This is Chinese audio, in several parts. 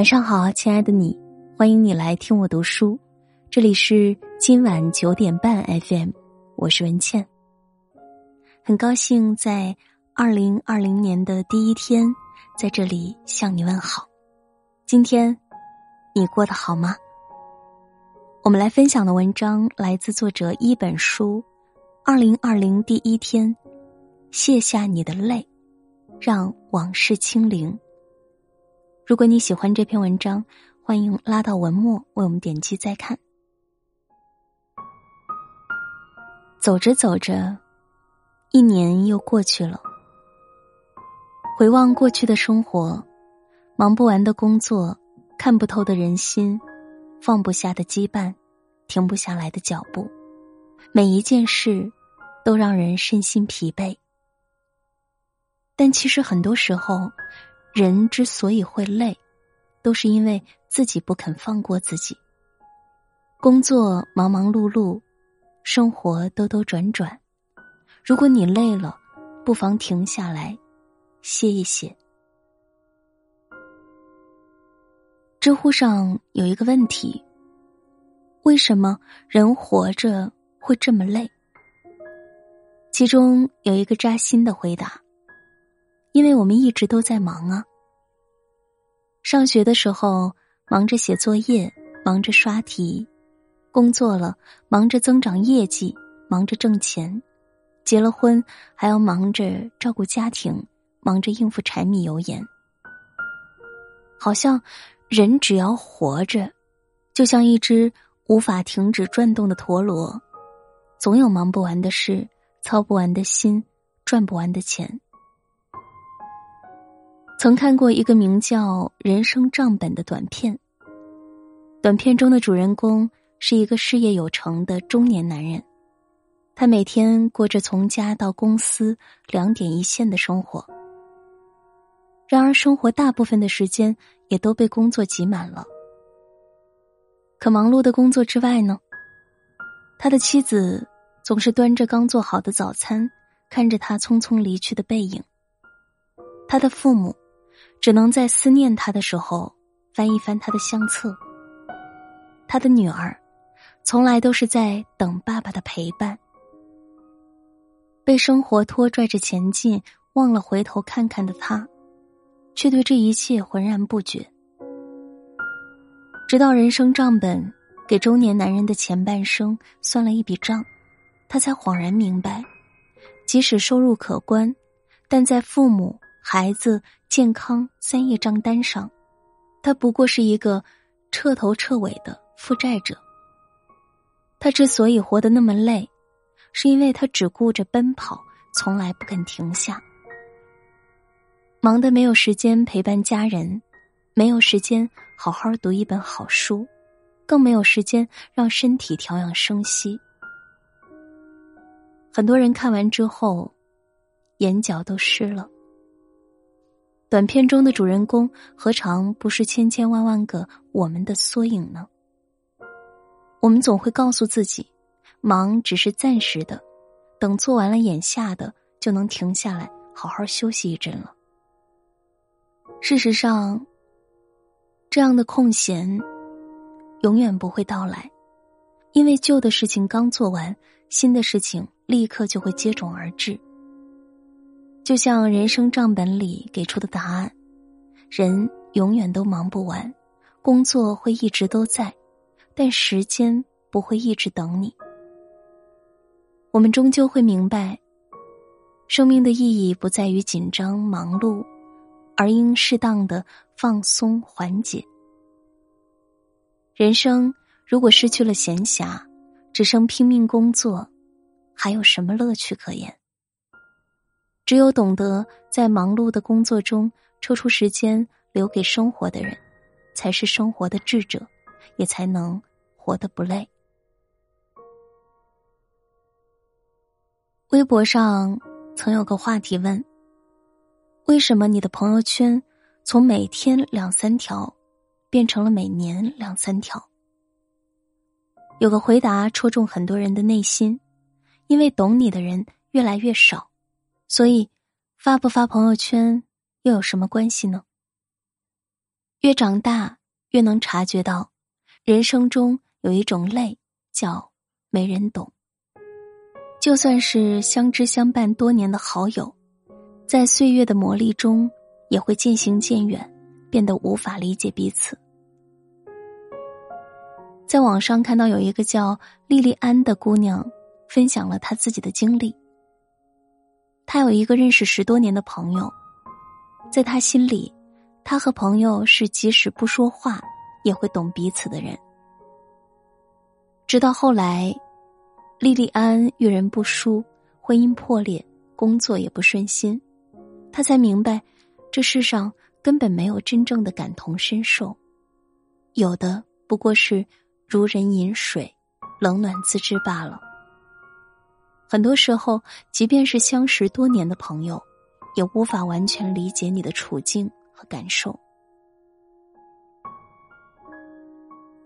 晚上好，亲爱的你，欢迎你来听我读书。这里是今晚九点半 FM，我是文倩。很高兴在二零二零年的第一天，在这里向你问好。今天你过得好吗？我们来分享的文章来自作者一本书。二零二零第一天，卸下你的泪，让往事清零。如果你喜欢这篇文章，欢迎拉到文末为我们点击再看。走着走着，一年又过去了。回望过去的生活，忙不完的工作，看不透的人心，放不下的羁绊，停不下来的脚步，每一件事都让人身心疲惫。但其实很多时候，人之所以会累，都是因为自己不肯放过自己。工作忙忙碌碌，生活兜兜转转，如果你累了，不妨停下来。歇一歇。知乎上有一个问题：为什么人活着会这么累？其中有一个扎心的回答：因为我们一直都在忙啊。上学的时候忙着写作业，忙着刷题；工作了忙着增长业绩，忙着挣钱；结了婚还要忙着照顾家庭。忙着应付柴米油盐，好像人只要活着，就像一只无法停止转动的陀螺，总有忙不完的事，操不完的心，赚不完的钱。曾看过一个名叫《人生账本》的短片，短片中的主人公是一个事业有成的中年男人，他每天过着从家到公司两点一线的生活。然而，生活大部分的时间也都被工作挤满了。可忙碌的工作之外呢？他的妻子总是端着刚做好的早餐，看着他匆匆离去的背影。他的父母只能在思念他的时候翻一翻他的相册。他的女儿从来都是在等爸爸的陪伴。被生活拖拽着前进，忘了回头看看的他。却对这一切浑然不觉，直到人生账本给中年男人的前半生算了一笔账，他才恍然明白，即使收入可观，但在父母、孩子、健康三页账单上，他不过是一个彻头彻尾的负债者。他之所以活得那么累，是因为他只顾着奔跑，从来不肯停下。忙得没有时间陪伴家人，没有时间好好读一本好书，更没有时间让身体调养生息。很多人看完之后，眼角都湿了。短片中的主人公何尝不是千千万万个我们的缩影呢？我们总会告诉自己，忙只是暂时的，等做完了眼下的，就能停下来好好休息一阵了。事实上，这样的空闲永远不会到来，因为旧的事情刚做完，新的事情立刻就会接踵而至。就像人生账本里给出的答案：人永远都忙不完，工作会一直都在，但时间不会一直等你。我们终究会明白，生命的意义不在于紧张忙碌。而应适当的放松缓解。人生如果失去了闲暇，只剩拼命工作，还有什么乐趣可言？只有懂得在忙碌的工作中抽出时间留给生活的人，才是生活的智者，也才能活得不累。微博上曾有个话题问。为什么你的朋友圈从每天两三条变成了每年两三条？有个回答戳中很多人的内心，因为懂你的人越来越少，所以发不发朋友圈又有什么关系呢？越长大，越能察觉到，人生中有一种累，叫没人懂。就算是相知相伴多年的好友，在岁月的磨砺中，也会渐行渐远，变得无法理解彼此。在网上看到有一个叫莉莉安的姑娘，分享了她自己的经历。他有一个认识十多年的朋友，在他心里。他和朋友是即使不说话也会懂彼此的人。直到后来，莉莉安遇人不淑，婚姻破裂，工作也不顺心，他才明白，这世上根本没有真正的感同身受，有的不过是如人饮水，冷暖自知罢了。很多时候，即便是相识多年的朋友，也无法完全理解你的处境。和感受。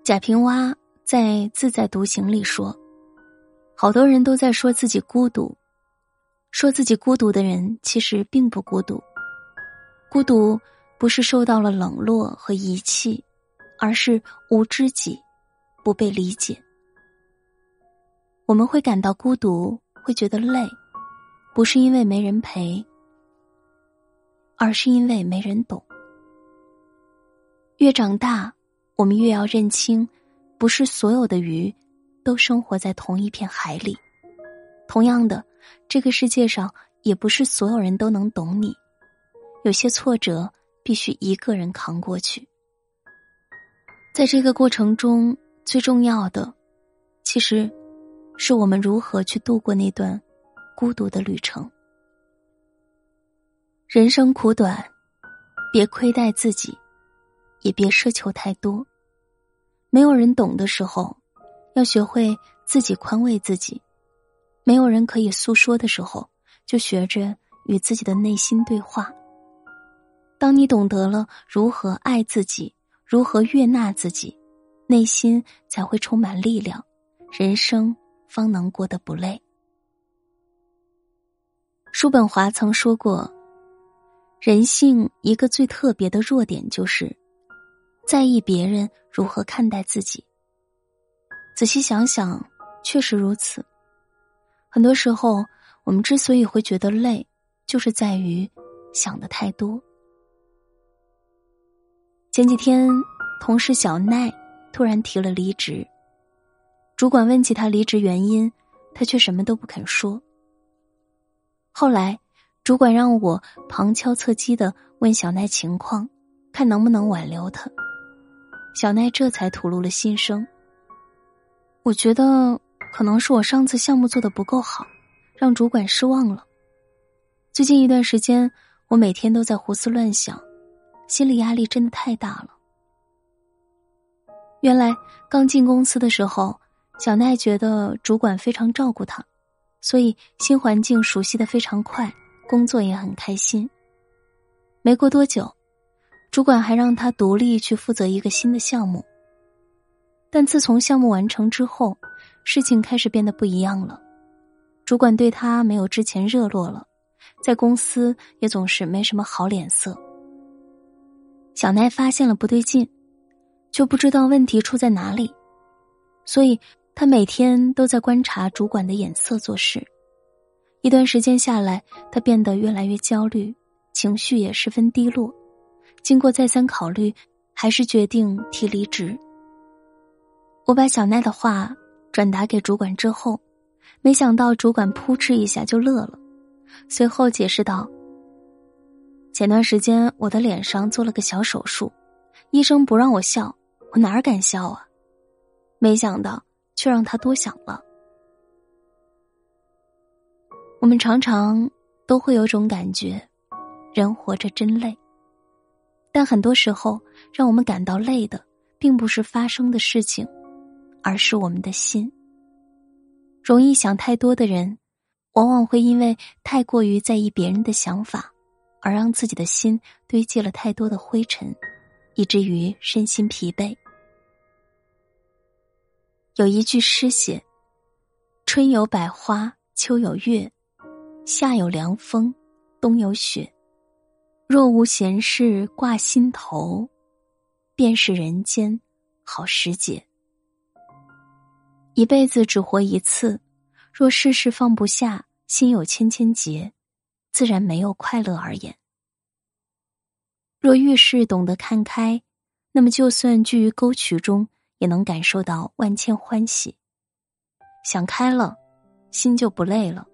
贾平凹在《自在独行》里说：“好多人都在说自己孤独，说自己孤独的人其实并不孤独。孤独不是受到了冷落和遗弃，而是无知己，不被理解。我们会感到孤独，会觉得累，不是因为没人陪。”而是因为没人懂。越长大，我们越要认清，不是所有的鱼都生活在同一片海里。同样的，这个世界上也不是所有人都能懂你。有些挫折必须一个人扛过去。在这个过程中，最重要的，其实是我们如何去度过那段孤独的旅程。人生苦短，别亏待自己，也别奢求太多。没有人懂的时候，要学会自己宽慰自己；没有人可以诉说的时候，就学着与自己的内心对话。当你懂得了如何爱自己，如何悦纳自己，内心才会充满力量，人生方能过得不累。叔本华曾说过。人性一个最特别的弱点，就是在意别人如何看待自己。仔细想想，确实如此。很多时候，我们之所以会觉得累，就是在于想的太多。前几天，同事小奈突然提了离职，主管问起他离职原因，他却什么都不肯说。后来。主管让我旁敲侧击的问小奈情况，看能不能挽留他。小奈这才吐露了心声。我觉得可能是我上次项目做的不够好，让主管失望了。最近一段时间，我每天都在胡思乱想，心理压力真的太大了。原来刚进公司的时候，小奈觉得主管非常照顾他，所以新环境熟悉的非常快。工作也很开心。没过多久，主管还让他独立去负责一个新的项目。但自从项目完成之后，事情开始变得不一样了。主管对他没有之前热络了，在公司也总是没什么好脸色。小奈发现了不对劲，就不知道问题出在哪里，所以他每天都在观察主管的眼色做事。一段时间下来，他变得越来越焦虑，情绪也十分低落。经过再三考虑，还是决定提离职。我把小奈的话转达给主管之后，没想到主管扑哧一下就乐了，随后解释道：“前段时间我的脸上做了个小手术，医生不让我笑，我哪敢笑啊？没想到却让他多想了。”我们常常都会有种感觉，人活着真累。但很多时候，让我们感到累的，并不是发生的事情，而是我们的心。容易想太多的人，往往会因为太过于在意别人的想法，而让自己的心堆积了太多的灰尘，以至于身心疲惫。有一句诗写：“春有百花，秋有月。”夏有凉风，冬有雪。若无闲事挂心头，便是人间好时节。一辈子只活一次，若事事放不下，心有千千结，自然没有快乐而言。若遇事懂得看开，那么就算居于沟渠中，也能感受到万千欢喜。想开了，心就不累了；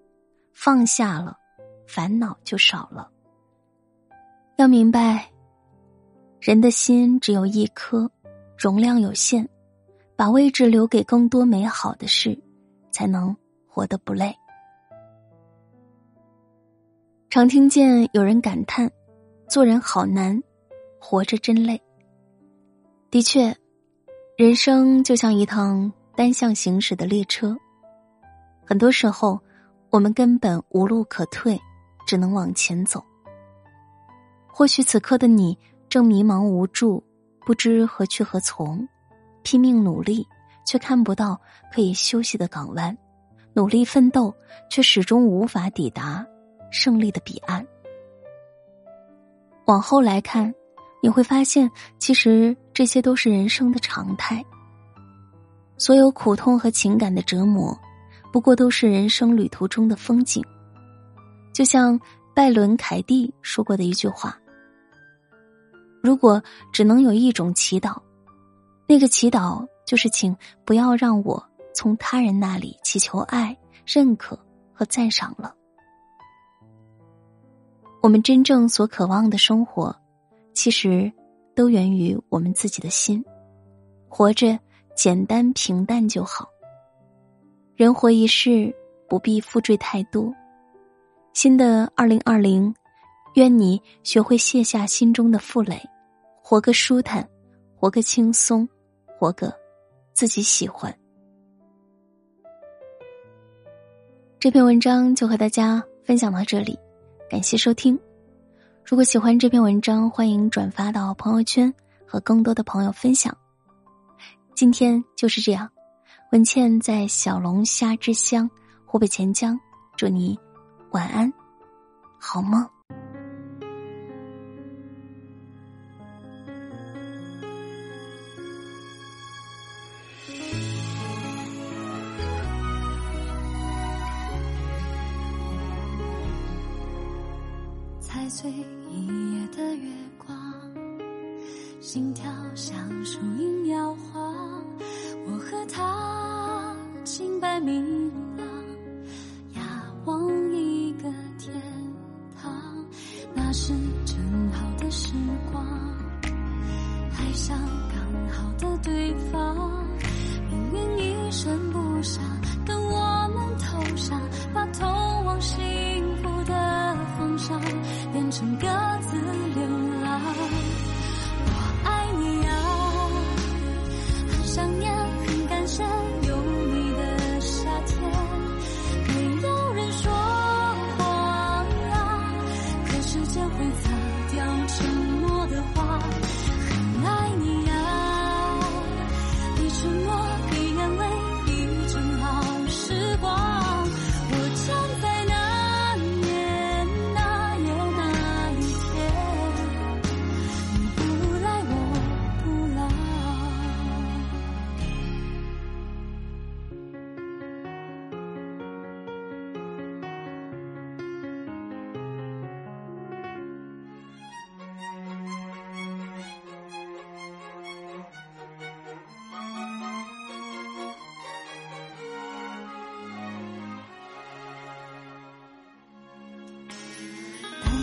放下了，烦恼就少了。要明白，人的心只有一颗，容量有限。把位置留给更多美好的事，才能活得不累。常听见有人感叹：“做人好难，活着真累。”的确，人生就像一趟单向行驶的列车，很多时候我们根本无路可退，只能往前走。或许此刻的你正迷茫无助，不知何去何从。拼命努力，却看不到可以休息的港湾；努力奋斗，却始终无法抵达胜利的彼岸。往后来看，你会发现，其实这些都是人生的常态。所有苦痛和情感的折磨，不过都是人生旅途中的风景。就像拜伦·凯蒂说过的一句话：“如果只能有一种祈祷。”那个祈祷就是，请不要让我从他人那里祈求爱、认可和赞赏了。我们真正所渴望的生活，其实都源于我们自己的心。活着简单平淡就好。人活一世，不必负坠太多。新的二零二零，愿你学会卸下心中的负累，活个舒坦，活个轻松。活个自己喜欢。这篇文章就和大家分享到这里，感谢收听。如果喜欢这篇文章，欢迎转发到朋友圈，和更多的朋友分享。今天就是这样，文倩在小龙虾之乡湖北潜江，祝你晚安，好梦。他清白明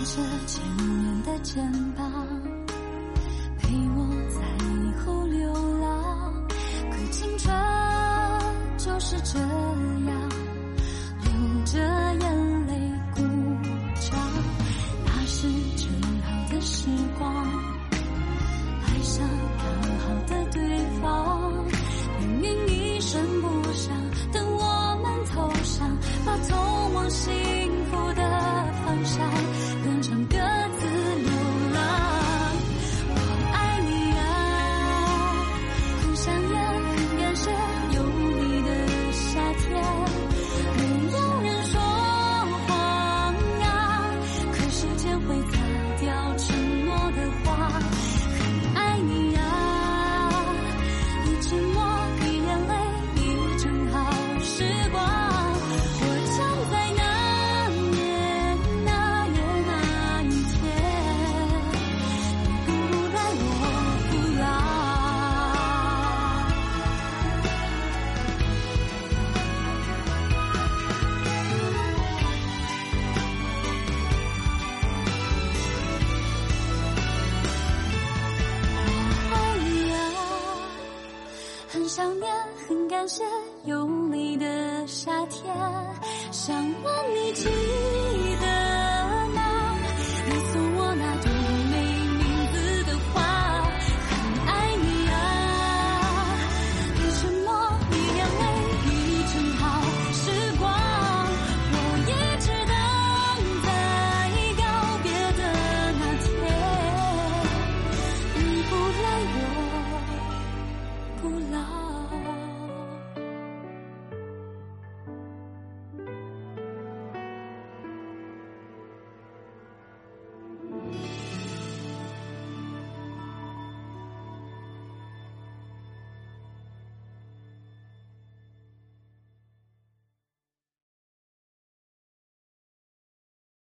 着千年的肩膀，感谢有你的夏天，想问你。